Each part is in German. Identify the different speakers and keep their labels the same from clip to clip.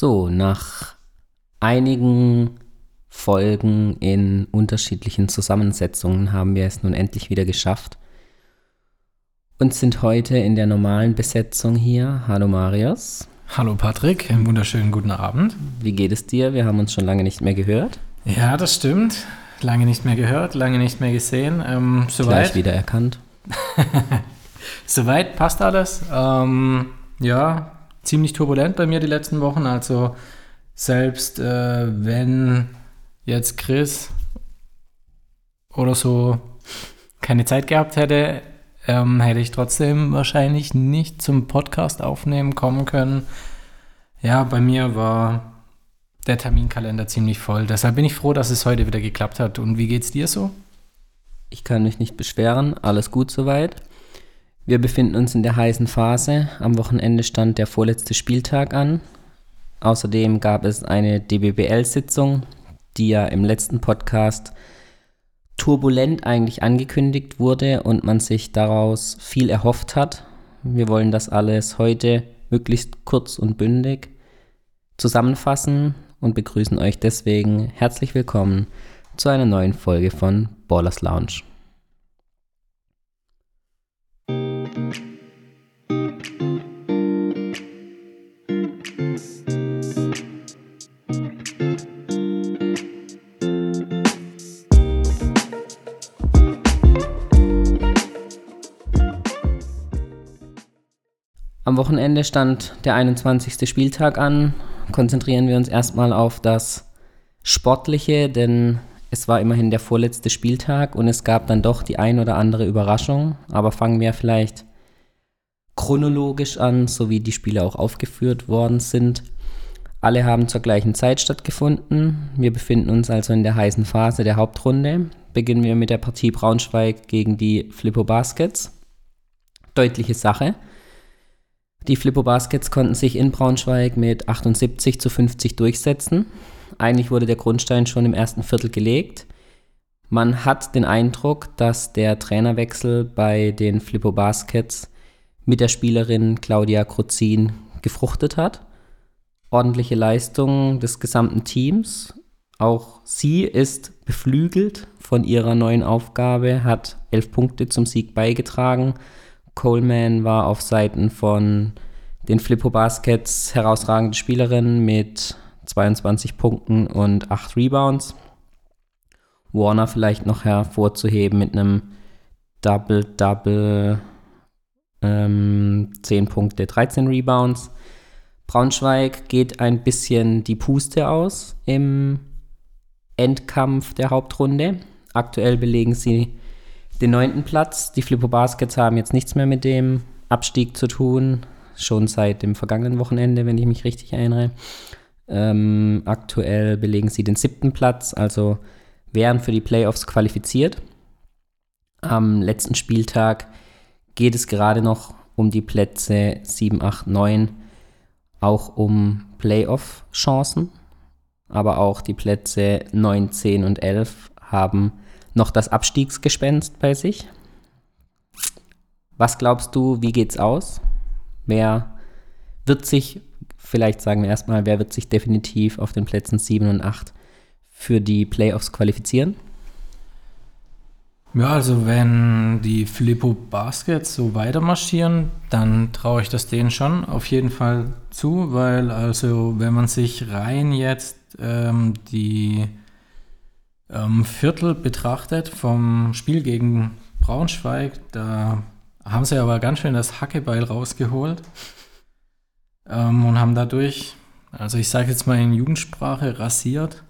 Speaker 1: So, nach einigen Folgen in unterschiedlichen Zusammensetzungen haben wir es nun endlich wieder geschafft und sind heute in der normalen Besetzung hier. Hallo Marius.
Speaker 2: Hallo Patrick, einen wunderschönen guten Abend.
Speaker 1: Wie geht es dir? Wir haben uns schon lange nicht mehr gehört.
Speaker 2: Ja, das stimmt. Lange nicht mehr gehört, lange nicht mehr gesehen. Ähm,
Speaker 1: soweit. Gleich wieder erkannt.
Speaker 2: soweit passt alles. Ähm, ja, ziemlich turbulent bei mir die letzten Wochen. Also selbst äh, wenn jetzt Chris oder so keine Zeit gehabt hätte, ähm, hätte ich trotzdem wahrscheinlich nicht zum Podcast aufnehmen kommen können. Ja, bei mir war der Terminkalender ziemlich voll. Deshalb bin ich froh, dass es heute wieder geklappt hat. Und wie geht's dir so?
Speaker 1: Ich kann mich nicht beschweren. Alles gut soweit. Wir befinden uns in der heißen Phase. Am Wochenende stand der vorletzte Spieltag an. Außerdem gab es eine DBBL-Sitzung, die ja im letzten Podcast turbulent eigentlich angekündigt wurde und man sich daraus viel erhofft hat. Wir wollen das alles heute möglichst kurz und bündig zusammenfassen und begrüßen euch deswegen herzlich willkommen zu einer neuen Folge von Ballers Lounge. Wochenende stand der 21. Spieltag an. Konzentrieren wir uns erstmal auf das Sportliche, denn es war immerhin der vorletzte Spieltag und es gab dann doch die ein oder andere Überraschung. Aber fangen wir vielleicht chronologisch an, so wie die Spiele auch aufgeführt worden sind. Alle haben zur gleichen Zeit stattgefunden. Wir befinden uns also in der heißen Phase der Hauptrunde. Beginnen wir mit der Partie Braunschweig gegen die Flippo Baskets. Deutliche Sache. Die Flippo Baskets konnten sich in Braunschweig mit 78 zu 50 durchsetzen. Eigentlich wurde der Grundstein schon im ersten Viertel gelegt. Man hat den Eindruck, dass der Trainerwechsel bei den Flippo Baskets mit der Spielerin Claudia Kruzin gefruchtet hat. Ordentliche Leistung des gesamten Teams. Auch sie ist beflügelt von ihrer neuen Aufgabe, hat elf Punkte zum Sieg beigetragen Coleman war auf Seiten von den Flippo Baskets herausragende Spielerin mit 22 Punkten und 8 Rebounds. Warner vielleicht noch hervorzuheben mit einem Double-Double, ähm, 10 Punkte, 13 Rebounds. Braunschweig geht ein bisschen die Puste aus im Endkampf der Hauptrunde. Aktuell belegen sie den neunten Platz. Die Flippo Baskets haben jetzt nichts mehr mit dem Abstieg zu tun, schon seit dem vergangenen Wochenende, wenn ich mich richtig erinnere. Ähm, aktuell belegen sie den siebten Platz, also wären für die Playoffs qualifiziert. Am letzten Spieltag geht es gerade noch um die Plätze 7, 8, 9, auch um Playoff-Chancen, aber auch die Plätze 9, 10 und 11 haben noch das Abstiegsgespenst bei sich. Was glaubst du, wie geht's aus? Wer wird sich, vielleicht sagen wir erstmal, wer wird sich definitiv auf den Plätzen 7 und 8 für die Playoffs qualifizieren?
Speaker 2: Ja, also wenn die Filippo Baskets so weiter marschieren, dann traue ich das denen schon auf jeden Fall zu, weil also wenn man sich rein jetzt ähm, die ähm, Viertel betrachtet vom Spiel gegen Braunschweig, da haben sie aber ganz schön das Hackebeil rausgeholt ähm, und haben dadurch, also ich sage jetzt mal in Jugendsprache, rasiert.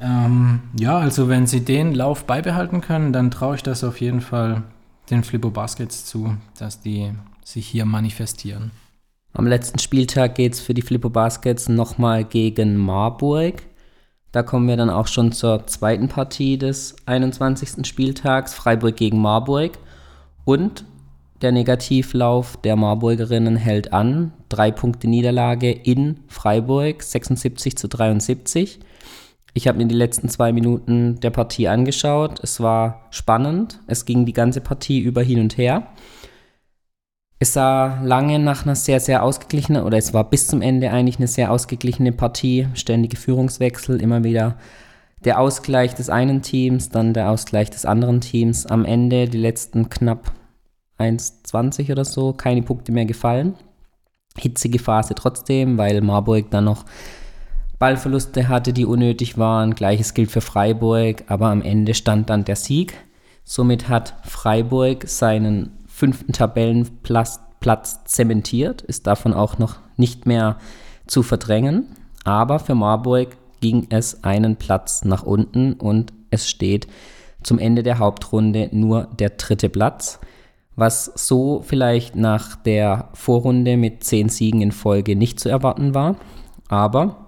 Speaker 2: Ähm, ja, also wenn sie den Lauf beibehalten können, dann traue ich das auf jeden Fall den Flippo Baskets zu, dass die sich hier manifestieren.
Speaker 1: Am letzten Spieltag geht es für die Flippo Baskets nochmal gegen Marburg. Da kommen wir dann auch schon zur zweiten Partie des 21. Spieltags, Freiburg gegen Marburg. Und der Negativlauf der Marburgerinnen hält an. Drei Punkte Niederlage in Freiburg, 76 zu 73. Ich habe mir die letzten zwei Minuten der Partie angeschaut. Es war spannend. Es ging die ganze Partie über hin und her. Es sah lange nach einer sehr, sehr ausgeglichenen, oder es war bis zum Ende eigentlich eine sehr ausgeglichene Partie. Ständige Führungswechsel, immer wieder der Ausgleich des einen Teams, dann der Ausgleich des anderen Teams. Am Ende die letzten knapp 1,20 oder so, keine Punkte mehr gefallen. Hitzige Phase trotzdem, weil Marburg dann noch Ballverluste hatte, die unnötig waren. Gleiches gilt für Freiburg, aber am Ende stand dann der Sieg. Somit hat Freiburg seinen fünften Tabellenplatz Platz zementiert, ist davon auch noch nicht mehr zu verdrängen. Aber für Marburg ging es einen Platz nach unten und es steht zum Ende der Hauptrunde nur der dritte Platz, was so vielleicht nach der Vorrunde mit zehn Siegen in Folge nicht zu erwarten war. Aber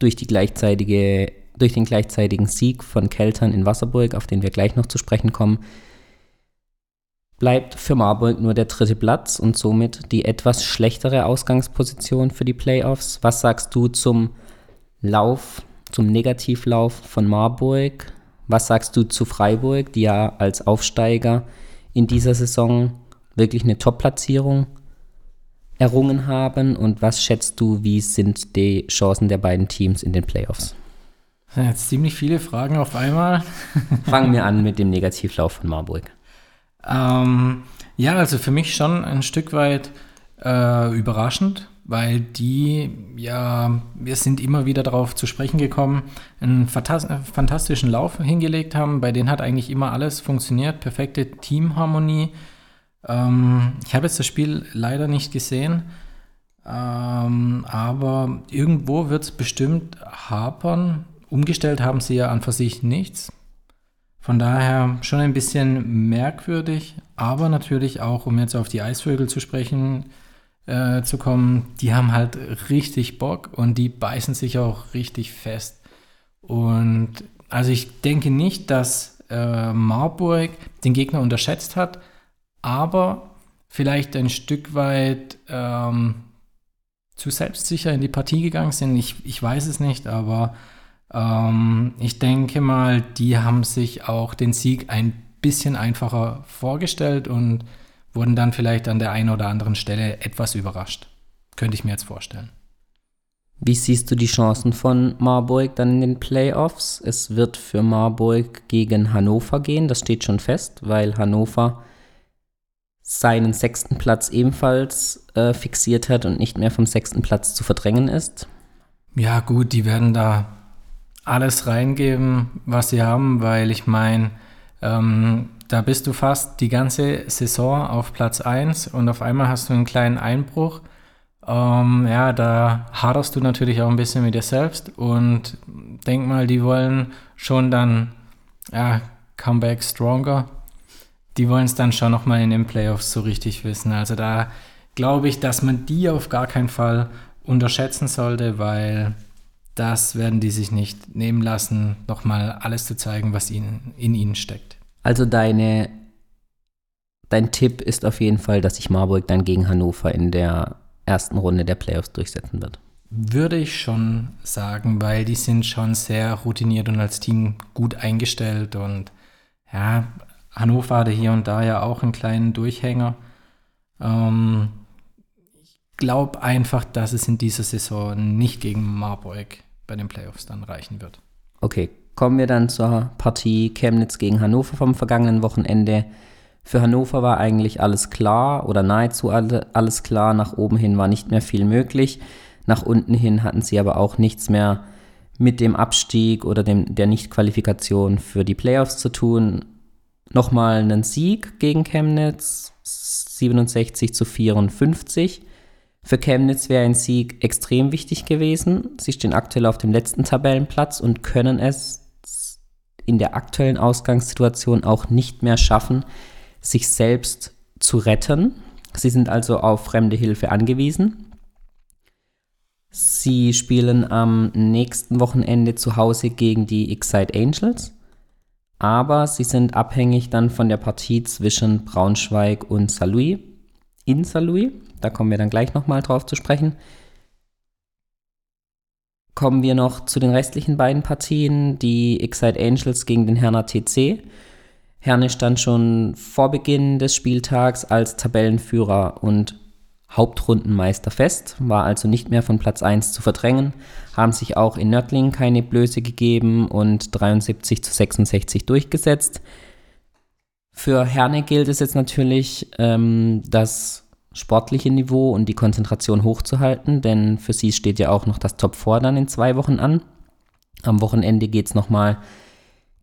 Speaker 1: durch, durch den gleichzeitigen Sieg von Keltern in Wasserburg, auf den wir gleich noch zu sprechen kommen, bleibt für Marburg nur der dritte Platz und somit die etwas schlechtere Ausgangsposition für die Playoffs. Was sagst du zum Lauf, zum Negativlauf von Marburg? Was sagst du zu Freiburg, die ja als Aufsteiger in dieser Saison wirklich eine Top-Platzierung errungen haben? Und was schätzt du, wie sind die Chancen der beiden Teams in den Playoffs?
Speaker 2: Jetzt ziemlich viele Fragen auf einmal.
Speaker 1: Fangen wir an mit dem Negativlauf von Marburg.
Speaker 2: Ähm, ja, also für mich schon ein Stück weit äh, überraschend, weil die, ja, wir sind immer wieder darauf zu sprechen gekommen, einen fantastischen Lauf hingelegt haben. Bei denen hat eigentlich immer alles funktioniert, perfekte Teamharmonie. Ähm, ich habe jetzt das Spiel leider nicht gesehen, ähm, aber irgendwo wird es bestimmt hapern. Umgestellt haben sie ja an für sich nichts. Von daher schon ein bisschen merkwürdig, aber natürlich auch, um jetzt auf die Eisvögel zu sprechen äh, zu kommen, die haben halt richtig Bock und die beißen sich auch richtig fest. Und also ich denke nicht, dass äh, Marburg den Gegner unterschätzt hat, aber vielleicht ein Stück weit ähm, zu selbstsicher in die Partie gegangen sind. Ich, ich weiß es nicht, aber ähm, ich denke mal, die haben sich auch den Sieg ein bisschen einfacher vorgestellt und wurden dann vielleicht an der einen oder anderen Stelle etwas überrascht. Könnte ich mir jetzt vorstellen.
Speaker 1: Wie siehst du die Chancen von Marburg dann in den Playoffs? Es wird für Marburg gegen Hannover gehen, das steht schon fest, weil Hannover seinen sechsten Platz ebenfalls äh, fixiert hat und nicht mehr vom sechsten Platz zu verdrängen ist.
Speaker 2: Ja, gut, die werden da alles reingeben, was sie haben, weil ich meine, ähm, da bist du fast die ganze Saison auf Platz 1 und auf einmal hast du einen kleinen Einbruch. Ähm, ja, da haderst du natürlich auch ein bisschen mit dir selbst und denk mal, die wollen schon dann, ja, Comeback Stronger. Die wollen es dann schon nochmal in den Playoffs so richtig wissen. Also da glaube ich, dass man die auf gar keinen Fall unterschätzen sollte, weil das werden die sich nicht nehmen lassen, nochmal alles zu zeigen, was ihnen, in ihnen steckt.
Speaker 1: Also deine, dein Tipp ist auf jeden Fall, dass sich Marburg dann gegen Hannover in der ersten Runde der Playoffs durchsetzen wird.
Speaker 2: Würde ich schon sagen, weil die sind schon sehr routiniert und als Team gut eingestellt und ja, Hannover hatte hier und da ja auch einen kleinen Durchhänger. Ähm, ich glaube einfach, dass es in dieser Saison nicht gegen Marburg bei den Playoffs dann reichen wird.
Speaker 1: Okay, kommen wir dann zur Partie Chemnitz gegen Hannover vom vergangenen Wochenende. Für Hannover war eigentlich alles klar oder nahezu alles klar. Nach oben hin war nicht mehr viel möglich. Nach unten hin hatten sie aber auch nichts mehr mit dem Abstieg oder dem, der Nichtqualifikation für die Playoffs zu tun. Nochmal einen Sieg gegen Chemnitz, 67 zu 54. Für Chemnitz wäre ein Sieg extrem wichtig gewesen. Sie stehen aktuell auf dem letzten Tabellenplatz und können es in der aktuellen Ausgangssituation auch nicht mehr schaffen, sich selbst zu retten. Sie sind also auf fremde Hilfe angewiesen. Sie spielen am nächsten Wochenende zu Hause gegen die Excite Angels, aber sie sind abhängig dann von der Partie zwischen Braunschweig und Saarlouis in Saarlouis. Da kommen wir dann gleich nochmal drauf zu sprechen. Kommen wir noch zu den restlichen beiden Partien, die Excite Angels gegen den Herner TC. Herne stand schon vor Beginn des Spieltags als Tabellenführer und Hauptrundenmeister fest, war also nicht mehr von Platz 1 zu verdrängen, haben sich auch in Nördling keine Blöße gegeben und 73 zu 66 durchgesetzt. Für Herne gilt es jetzt natürlich, ähm, das sportliche Niveau und die Konzentration hochzuhalten, denn für sie steht ja auch noch das Top 4 dann in zwei Wochen an. Am Wochenende geht es nochmal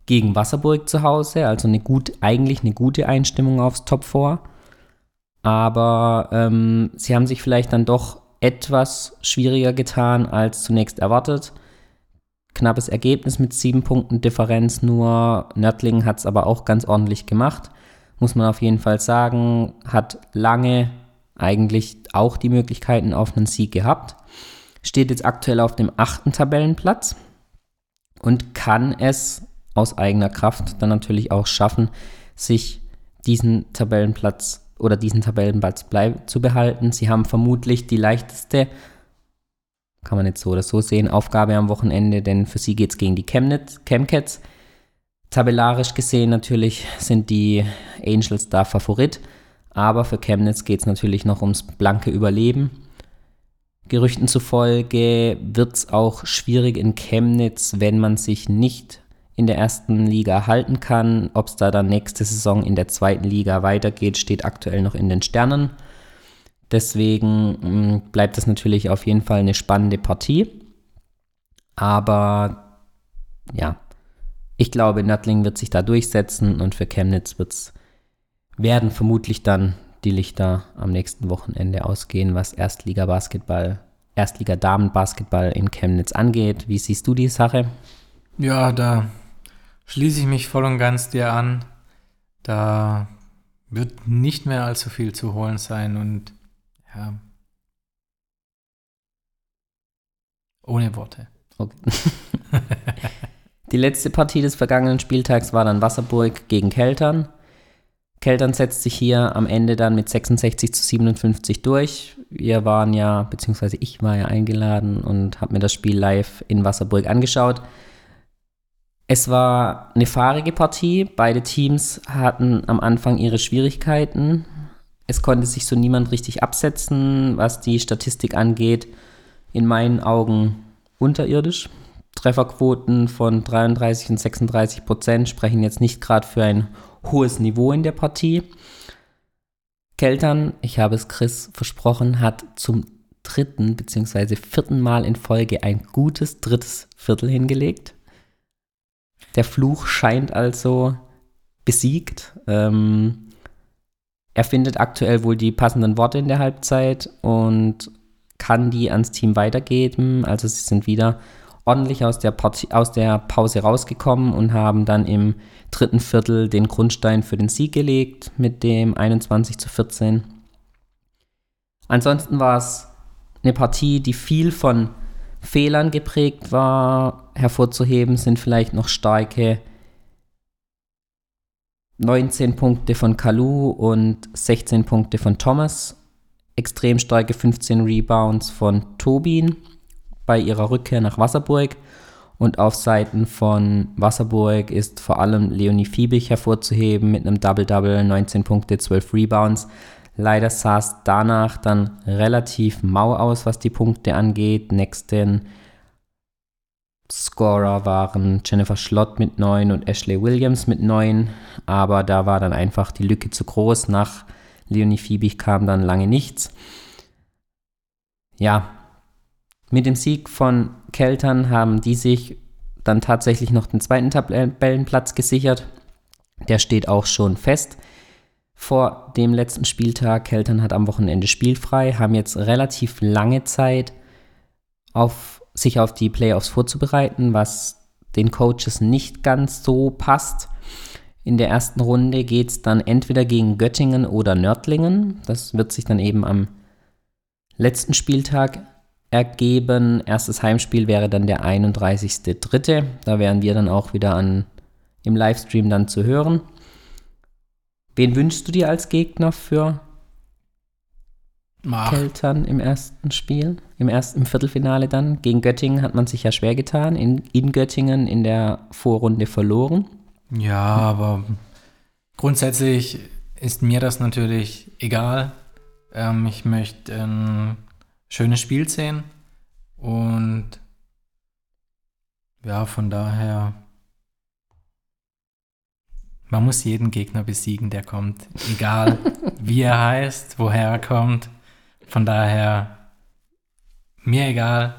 Speaker 1: gegen Wasserburg zu Hause, also eine gut, eigentlich eine gute Einstimmung aufs Top 4. Aber ähm, sie haben sich vielleicht dann doch etwas schwieriger getan als zunächst erwartet. Knappes Ergebnis mit sieben Punkten Differenz nur. Nördling hat es aber auch ganz ordentlich gemacht. Muss man auf jeden Fall sagen. Hat lange eigentlich auch die Möglichkeiten auf einen Sieg gehabt. Steht jetzt aktuell auf dem achten Tabellenplatz und kann es aus eigener Kraft dann natürlich auch schaffen, sich diesen Tabellenplatz oder diesen Tabellenplatz zu behalten. Sie haben vermutlich die leichteste, kann man jetzt so oder so sehen, Aufgabe am Wochenende, denn für sie geht es gegen die Chemnitz, Chemcats. Tabellarisch gesehen natürlich sind die Angels da Favorit, aber für Chemnitz geht es natürlich noch ums blanke Überleben. Gerüchten zufolge wird es auch schwierig in Chemnitz, wenn man sich nicht in der ersten Liga halten kann. Ob es da dann nächste Saison in der zweiten Liga weitergeht, steht aktuell noch in den Sternen. Deswegen mm, bleibt es natürlich auf jeden Fall eine spannende Partie. Aber ja, ich glaube, Nördling wird sich da durchsetzen und für Chemnitz wird's, werden vermutlich dann die Lichter am nächsten Wochenende ausgehen, was Erstliga-Basketball, Erstliga-Damen-Basketball in Chemnitz angeht. Wie siehst du die Sache?
Speaker 2: Ja, da schließe ich mich voll und ganz dir an. Da wird nicht mehr allzu viel zu holen sein und ja. Ohne Worte. Okay.
Speaker 1: Die letzte Partie des vergangenen Spieltags war dann Wasserburg gegen Keltern. Keltern setzt sich hier am Ende dann mit 66 zu 57 durch. Wir waren ja, beziehungsweise ich war ja eingeladen und habe mir das Spiel live in Wasserburg angeschaut. Es war eine fahrige Partie. Beide Teams hatten am Anfang ihre Schwierigkeiten. Es konnte sich so niemand richtig absetzen, was die Statistik angeht. In meinen Augen unterirdisch. Trefferquoten von 33 und 36 Prozent sprechen jetzt nicht gerade für ein hohes Niveau in der Partie. Keltern, ich habe es Chris versprochen, hat zum dritten bzw. vierten Mal in Folge ein gutes drittes Viertel hingelegt. Der Fluch scheint also besiegt. Ähm, er findet aktuell wohl die passenden Worte in der Halbzeit und kann die ans Team weitergeben. Also sie sind wieder ordentlich aus der, Partie, aus der Pause rausgekommen und haben dann im dritten Viertel den Grundstein für den Sieg gelegt mit dem 21 zu 14. Ansonsten war es eine Partie, die viel von Fehlern geprägt war. Hervorzuheben sind vielleicht noch starke 19 Punkte von Kalu und 16 Punkte von Thomas. Extrem starke 15 Rebounds von Tobin bei ihrer Rückkehr nach Wasserburg. Und auf Seiten von Wasserburg ist vor allem Leonie Fiebig hervorzuheben mit einem Double-Double, 19 Punkte, 12 Rebounds. Leider sah es danach dann relativ mau aus, was die Punkte angeht. Nächsten Scorer waren Jennifer Schlott mit 9 und Ashley Williams mit 9. Aber da war dann einfach die Lücke zu groß. Nach Leonie Fiebig kam dann lange nichts. Ja, mit dem Sieg von Keltern haben die sich dann tatsächlich noch den zweiten Tabellenplatz gesichert. Der steht auch schon fest vor dem letzten Spieltag. Keltern hat am Wochenende spielfrei, haben jetzt relativ lange Zeit, auf, sich auf die Playoffs vorzubereiten, was den Coaches nicht ganz so passt. In der ersten Runde geht es dann entweder gegen Göttingen oder Nördlingen. Das wird sich dann eben am letzten Spieltag ergeben. Erstes Heimspiel wäre dann der 31.3. Da wären wir dann auch wieder an, im Livestream dann zu hören. Wen wünschst du dir als Gegner für Ach. Keltern im ersten Spiel? Im ersten Viertelfinale dann? Gegen Göttingen hat man sich ja schwer getan. In, in Göttingen in der Vorrunde verloren.
Speaker 2: Ja, aber Grundsätzlich ist mir das natürlich egal. Ähm, ich möchte ein schönes Spiel sehen und ja, von daher, man muss jeden Gegner besiegen, der kommt. Egal, wie er heißt, woher er kommt. Von daher, mir egal,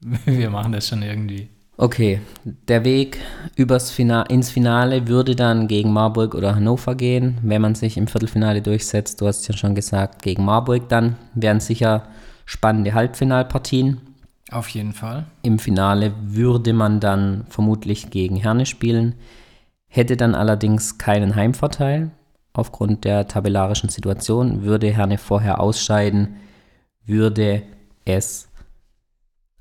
Speaker 2: wir machen das schon irgendwie.
Speaker 1: Okay, der Weg übers Finale, ins Finale würde dann gegen Marburg oder Hannover gehen, wenn man sich im Viertelfinale durchsetzt. Du hast ja schon gesagt, gegen Marburg dann wären sicher spannende Halbfinalpartien.
Speaker 2: Auf jeden Fall.
Speaker 1: Im Finale würde man dann vermutlich gegen Herne spielen, hätte dann allerdings keinen Heimvorteil. Aufgrund der tabellarischen Situation würde Herne vorher ausscheiden, würde es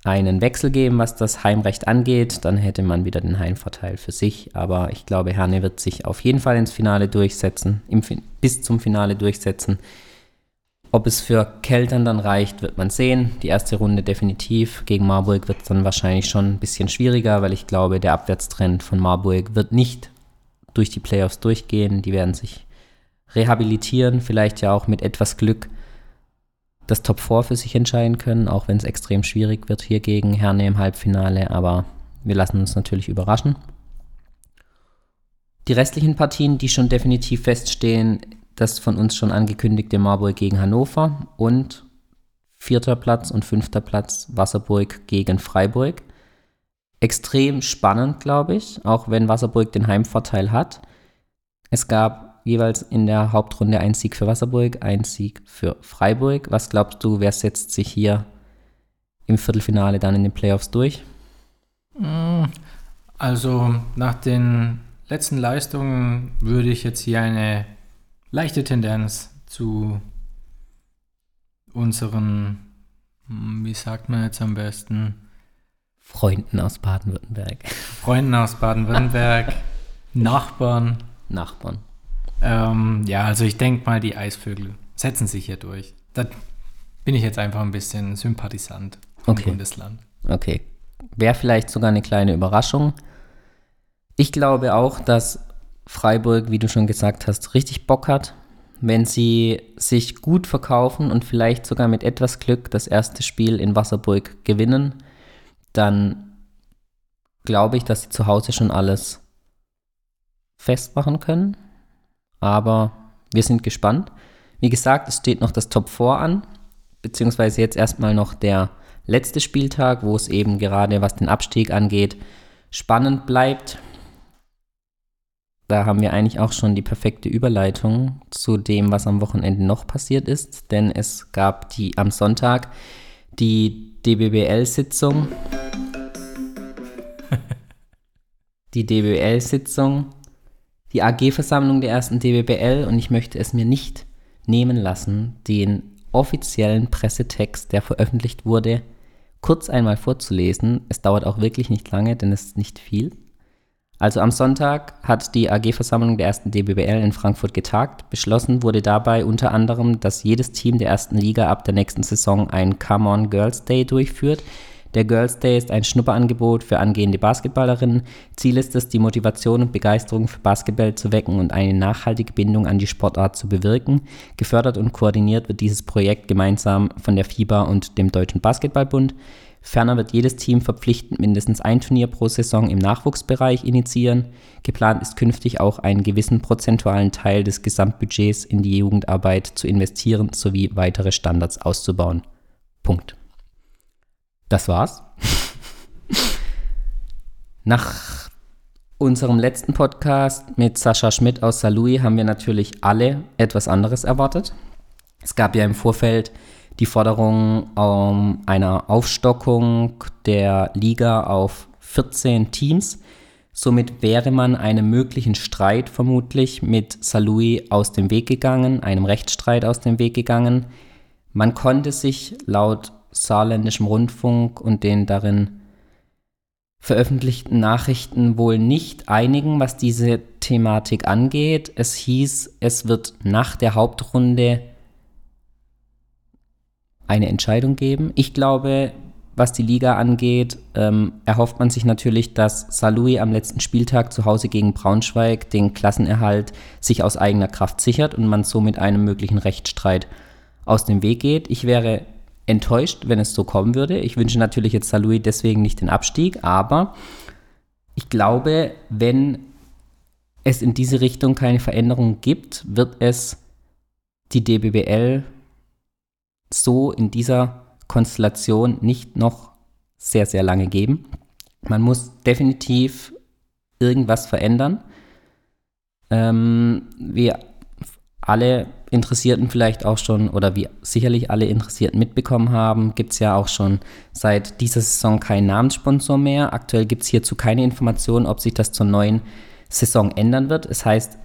Speaker 1: einen Wechsel geben, was das Heimrecht angeht. Dann hätte man wieder den Heimvorteil für sich. Aber ich glaube, Herne wird sich auf jeden Fall ins Finale durchsetzen, im, bis zum Finale durchsetzen. Ob es für Keltern dann reicht, wird man sehen. Die erste Runde definitiv. Gegen Marburg wird es dann wahrscheinlich schon ein bisschen schwieriger, weil ich glaube, der Abwärtstrend von Marburg wird nicht durch die Playoffs durchgehen. Die werden sich rehabilitieren, vielleicht ja auch mit etwas Glück das Top 4 für sich entscheiden können, auch wenn es extrem schwierig wird hier gegen Herne im Halbfinale. Aber wir lassen uns natürlich überraschen. Die restlichen Partien, die schon definitiv feststehen, das von uns schon angekündigte Marburg gegen Hannover und vierter Platz und fünfter Platz Wasserburg gegen Freiburg. Extrem spannend, glaube ich, auch wenn Wasserburg den Heimvorteil hat. Es gab jeweils in der Hauptrunde ein Sieg für Wasserburg, ein Sieg für Freiburg. Was glaubst du, wer setzt sich hier im Viertelfinale dann in den Playoffs durch?
Speaker 2: Mm, also nach den letzten Leistungen würde ich jetzt hier eine leichte Tendenz zu unseren, wie sagt man jetzt am besten?
Speaker 1: Freunden aus Baden-Württemberg.
Speaker 2: Freunden aus Baden-Württemberg, Nachbarn.
Speaker 1: Nachbarn.
Speaker 2: Ähm, ja, also ich denke mal, die Eisvögel setzen sich hier durch. Da bin ich jetzt einfach ein bisschen sympathisant vom
Speaker 1: okay.
Speaker 2: Bundesland.
Speaker 1: Okay. Wäre vielleicht sogar eine kleine Überraschung. Ich glaube auch, dass Freiburg, wie du schon gesagt hast, richtig Bock hat, wenn sie sich gut verkaufen und vielleicht sogar mit etwas Glück das erste Spiel in Wasserburg gewinnen, dann glaube ich, dass sie zu Hause schon alles festmachen können. Aber wir sind gespannt. Wie gesagt, es steht noch das Top 4 an, beziehungsweise jetzt erstmal noch der letzte Spieltag, wo es eben gerade, was den Abstieg angeht, spannend bleibt da haben wir eigentlich auch schon die perfekte Überleitung zu dem, was am Wochenende noch passiert ist, denn es gab die am Sonntag die DBBL-Sitzung. die DBBL-Sitzung, die AG-Versammlung der ersten DBBL und ich möchte es mir nicht nehmen lassen, den offiziellen Pressetext, der veröffentlicht wurde, kurz einmal vorzulesen. Es dauert auch wirklich nicht lange, denn es ist nicht viel. Also am Sonntag hat die AG-Versammlung der ersten DBBL in Frankfurt getagt. Beschlossen wurde dabei unter anderem, dass jedes Team der ersten Liga ab der nächsten Saison einen Come On Girls Day durchführt. Der Girls Day ist ein Schnupperangebot für angehende Basketballerinnen. Ziel ist es, die Motivation und Begeisterung für Basketball zu wecken und eine nachhaltige Bindung an die Sportart zu bewirken. Gefördert und koordiniert wird dieses Projekt gemeinsam von der FIBA und dem Deutschen Basketballbund. Ferner wird jedes Team verpflichtend mindestens ein Turnier pro Saison im Nachwuchsbereich initiieren. Geplant ist künftig auch einen gewissen prozentualen Teil des Gesamtbudgets in die Jugendarbeit zu investieren sowie weitere Standards auszubauen. Punkt. Das war's. Nach unserem letzten Podcast mit Sascha Schmidt aus Salui haben wir natürlich alle etwas anderes erwartet. Es gab ja im Vorfeld die Forderung um, einer Aufstockung der Liga auf 14 Teams. Somit wäre man einem möglichen Streit vermutlich mit Salui aus dem Weg gegangen, einem Rechtsstreit aus dem Weg gegangen. Man konnte sich laut saarländischem Rundfunk und den darin veröffentlichten Nachrichten wohl nicht einigen, was diese Thematik angeht. Es hieß, es wird nach der Hauptrunde eine Entscheidung geben. Ich glaube, was die Liga angeht, ähm, erhofft man sich natürlich, dass Salui am letzten Spieltag zu Hause gegen Braunschweig den Klassenerhalt sich aus eigener Kraft sichert und man so mit einem möglichen Rechtsstreit aus dem Weg geht. Ich wäre enttäuscht, wenn es so kommen würde. Ich wünsche natürlich jetzt Salui deswegen nicht den Abstieg, aber ich glaube, wenn es in diese Richtung keine Veränderung gibt, wird es die DBBL so in dieser Konstellation nicht noch sehr, sehr lange geben. Man muss definitiv irgendwas verändern. Ähm, wir alle Interessierten vielleicht auch schon oder wie sicherlich alle Interessierten mitbekommen haben, gibt es ja auch schon seit dieser Saison keinen Namenssponsor mehr. Aktuell gibt es hierzu keine Informationen, ob sich das zur neuen Saison ändern wird. Es heißt, es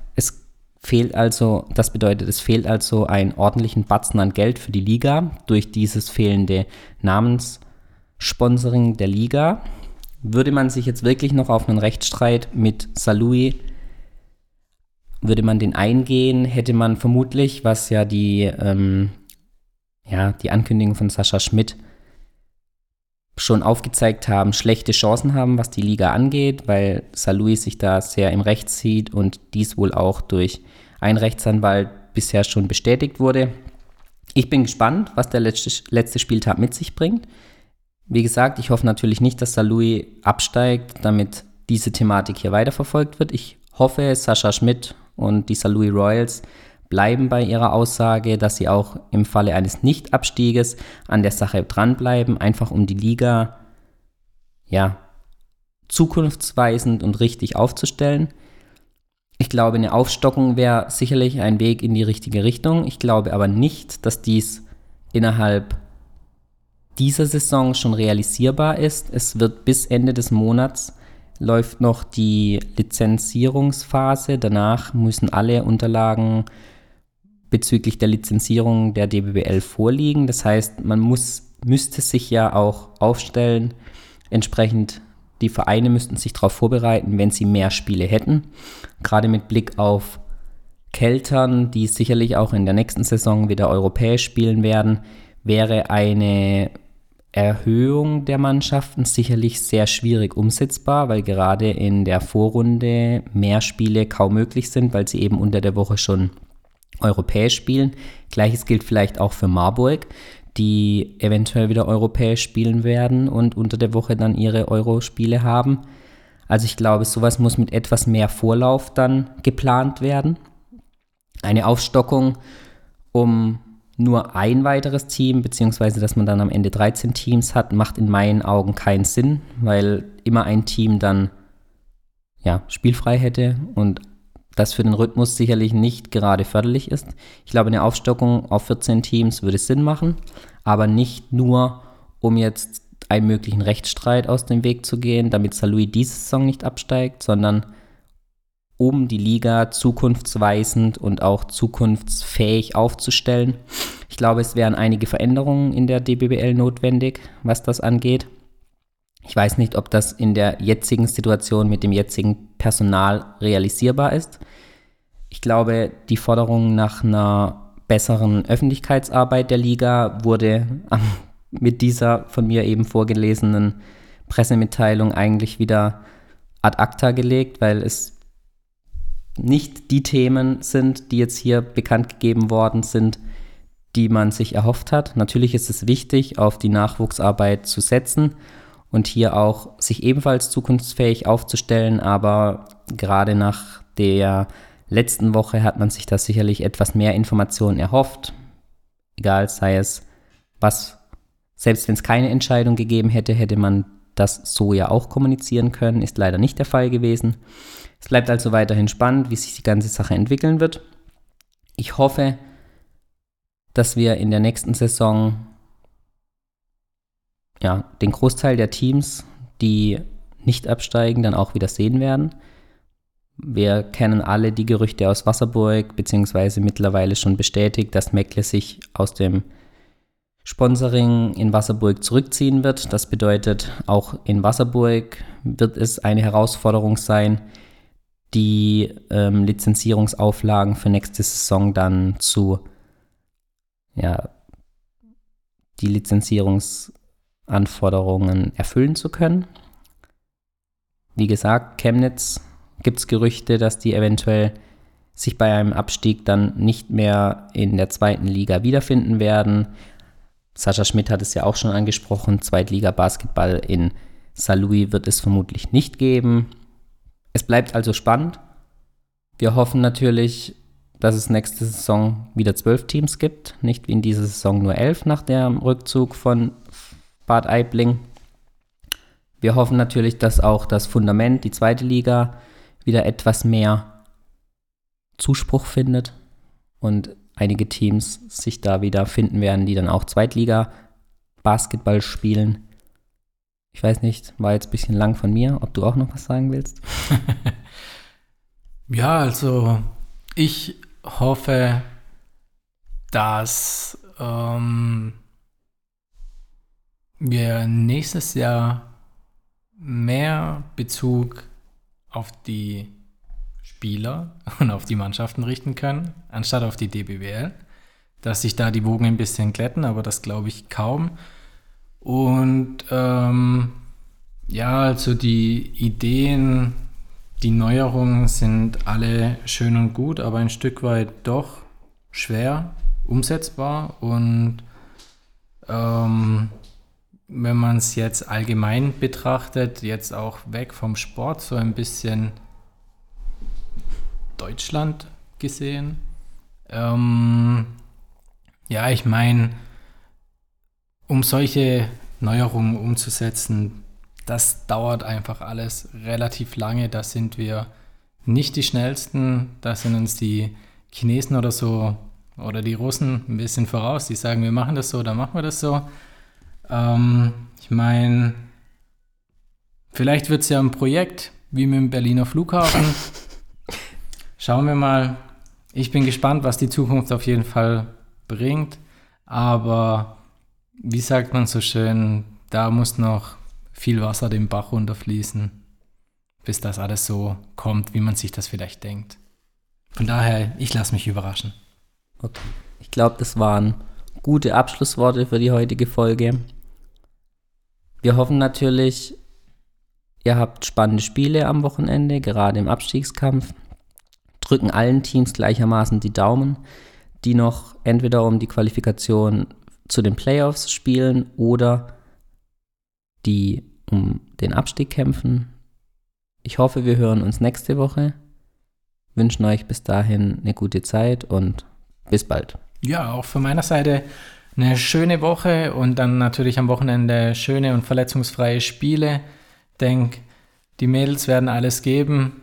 Speaker 1: fehlt also, das bedeutet, es fehlt also einen ordentlichen Batzen an Geld für die Liga durch dieses fehlende Namenssponsoring der Liga. Würde man sich jetzt wirklich noch auf einen Rechtsstreit mit Salui, würde man den eingehen, hätte man vermutlich, was ja die, ähm, ja, die Ankündigung von Sascha Schmidt schon aufgezeigt haben, schlechte Chancen haben, was die Liga angeht, weil Salui sich da sehr im Recht sieht und dies wohl auch durch einen Rechtsanwalt bisher schon bestätigt wurde. Ich bin gespannt, was der letzte, letzte Spieltag mit sich bringt. Wie gesagt, ich hoffe natürlich nicht, dass Salui absteigt, damit diese Thematik hier weiterverfolgt wird. Ich hoffe, Sascha Schmidt und die Salui Royals bleiben bei ihrer Aussage, dass sie auch im Falle eines Nichtabstieges an der Sache dranbleiben, einfach um die Liga ja zukunftsweisend und richtig aufzustellen. Ich glaube, eine Aufstockung wäre sicherlich ein Weg in die richtige Richtung. Ich glaube aber nicht, dass dies innerhalb dieser Saison schon realisierbar ist. Es wird bis Ende des Monats läuft noch die Lizenzierungsphase. Danach müssen alle Unterlagen bezüglich der Lizenzierung der DBBL vorliegen. Das heißt, man muss, müsste sich ja auch aufstellen. Entsprechend, die Vereine müssten sich darauf vorbereiten, wenn sie mehr Spiele hätten. Gerade mit Blick auf Keltern, die sicherlich auch in der nächsten Saison wieder europäisch spielen werden, wäre eine Erhöhung der Mannschaften sicherlich sehr schwierig umsetzbar, weil gerade in der Vorrunde mehr Spiele kaum möglich sind, weil sie eben unter der Woche schon europäisch spielen. Gleiches gilt vielleicht auch für Marburg, die eventuell wieder europäisch spielen werden und unter der Woche dann ihre Eurospiele haben. Also ich glaube, sowas muss mit etwas mehr Vorlauf dann geplant werden. Eine Aufstockung um nur ein weiteres Team, beziehungsweise dass man dann am Ende 13 Teams hat, macht in meinen Augen keinen Sinn, weil immer ein Team dann ja, spielfrei hätte und das für den Rhythmus sicherlich nicht gerade förderlich ist. Ich glaube, eine Aufstockung auf 14 Teams würde Sinn machen, aber nicht nur, um jetzt einen möglichen Rechtsstreit aus dem Weg zu gehen, damit Salui diese Saison nicht absteigt, sondern um die Liga zukunftsweisend und auch zukunftsfähig aufzustellen. Ich glaube, es wären einige Veränderungen in der DBBL notwendig, was das angeht. Ich weiß nicht, ob das in der jetzigen Situation mit dem jetzigen Personal realisierbar ist. Ich glaube, die Forderung nach einer besseren Öffentlichkeitsarbeit der Liga wurde mit dieser von mir eben vorgelesenen Pressemitteilung eigentlich wieder ad acta gelegt, weil es nicht die Themen sind, die jetzt hier bekannt gegeben worden sind, die man sich erhofft hat. Natürlich ist es wichtig, auf die Nachwuchsarbeit zu setzen und hier auch sich ebenfalls zukunftsfähig aufzustellen. Aber gerade nach der letzten Woche hat man sich da sicherlich etwas mehr Informationen erhofft. Egal, sei es was, selbst wenn es keine Entscheidung gegeben hätte, hätte man das so ja auch kommunizieren können. Ist leider nicht der Fall gewesen. Es bleibt also weiterhin spannend, wie sich die ganze Sache entwickeln wird. Ich hoffe, dass wir in der nächsten Saison ja, den Großteil der Teams, die nicht absteigen, dann auch wieder sehen werden. Wir kennen alle die Gerüchte aus Wasserburg, beziehungsweise mittlerweile schon bestätigt, dass Meckle sich aus dem Sponsoring in Wasserburg zurückziehen wird. Das bedeutet, auch in Wasserburg wird es eine Herausforderung sein, die ähm, Lizenzierungsauflagen für nächste Saison dann zu, ja, die Lizenzierungs Anforderungen erfüllen zu können. Wie gesagt, Chemnitz gibt es Gerüchte, dass die eventuell sich bei einem Abstieg dann nicht mehr in der zweiten Liga wiederfinden werden. Sascha Schmidt hat es ja auch schon angesprochen, Zweitliga-Basketball in Saarlouis wird es vermutlich nicht geben. Es bleibt also spannend. Wir hoffen natürlich, dass es nächste Saison wieder zwölf Teams gibt, nicht wie in dieser Saison nur elf nach dem Rückzug von Bad Aibling. Wir hoffen natürlich, dass auch das Fundament, die zweite Liga, wieder etwas mehr Zuspruch findet und einige Teams sich da wieder finden werden, die dann auch Zweitliga Basketball spielen. Ich weiß nicht, war jetzt ein bisschen lang von mir, ob du auch noch was sagen willst?
Speaker 2: ja, also ich hoffe, dass ähm, wir nächstes Jahr mehr Bezug auf die Spieler und auf die Mannschaften richten können, anstatt auf die DBWL. Dass sich da die Wogen ein bisschen glätten, aber das glaube ich kaum. Und ähm, ja, also die Ideen, die Neuerungen sind alle schön und gut, aber ein Stück weit doch schwer umsetzbar. Und ähm, wenn man es jetzt allgemein betrachtet, jetzt auch weg vom Sport, so ein bisschen Deutschland gesehen. Ähm, ja, ich meine, um solche Neuerungen umzusetzen, das dauert einfach alles relativ lange. Da sind wir nicht die schnellsten. Da sind uns die Chinesen oder so oder die Russen ein bisschen voraus. Die sagen, wir machen das so, dann machen wir das so. Ähm, ich meine, vielleicht wird es ja ein Projekt wie mit dem Berliner Flughafen. Schauen wir mal. Ich bin gespannt, was die Zukunft auf jeden Fall bringt. Aber wie sagt man so schön, da muss noch viel Wasser den Bach runterfließen, bis das alles so kommt, wie man sich das vielleicht denkt. Von daher, ich lasse mich überraschen.
Speaker 1: Okay. Ich glaube, das waren gute Abschlussworte für die heutige Folge. Wir hoffen natürlich, ihr habt spannende Spiele am Wochenende, gerade im Abstiegskampf. Drücken allen Teams gleichermaßen die Daumen, die noch entweder um die Qualifikation zu den Playoffs spielen oder die um den Abstieg kämpfen. Ich hoffe, wir hören uns nächste Woche. Wünschen euch bis dahin eine gute Zeit und bis bald.
Speaker 2: Ja, auch von meiner Seite eine schöne Woche und dann natürlich am Wochenende schöne und verletzungsfreie Spiele. Denk, die Mädels werden alles geben.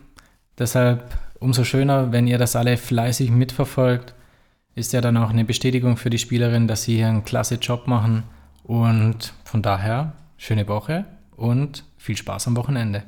Speaker 2: Deshalb umso schöner, wenn ihr das alle fleißig mitverfolgt. Ist ja dann auch eine Bestätigung für die Spielerin, dass sie hier einen klasse Job machen. Und von daher, schöne Woche und viel Spaß am Wochenende.